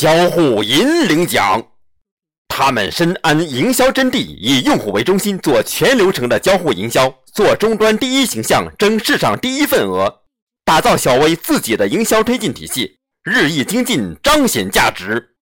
交互引领奖。他们深谙营销真谛以用户为中心做全流程的交互营销做终端第一形象争市场第一份额打造小微自己的营销推进体系日益精进彰显价值。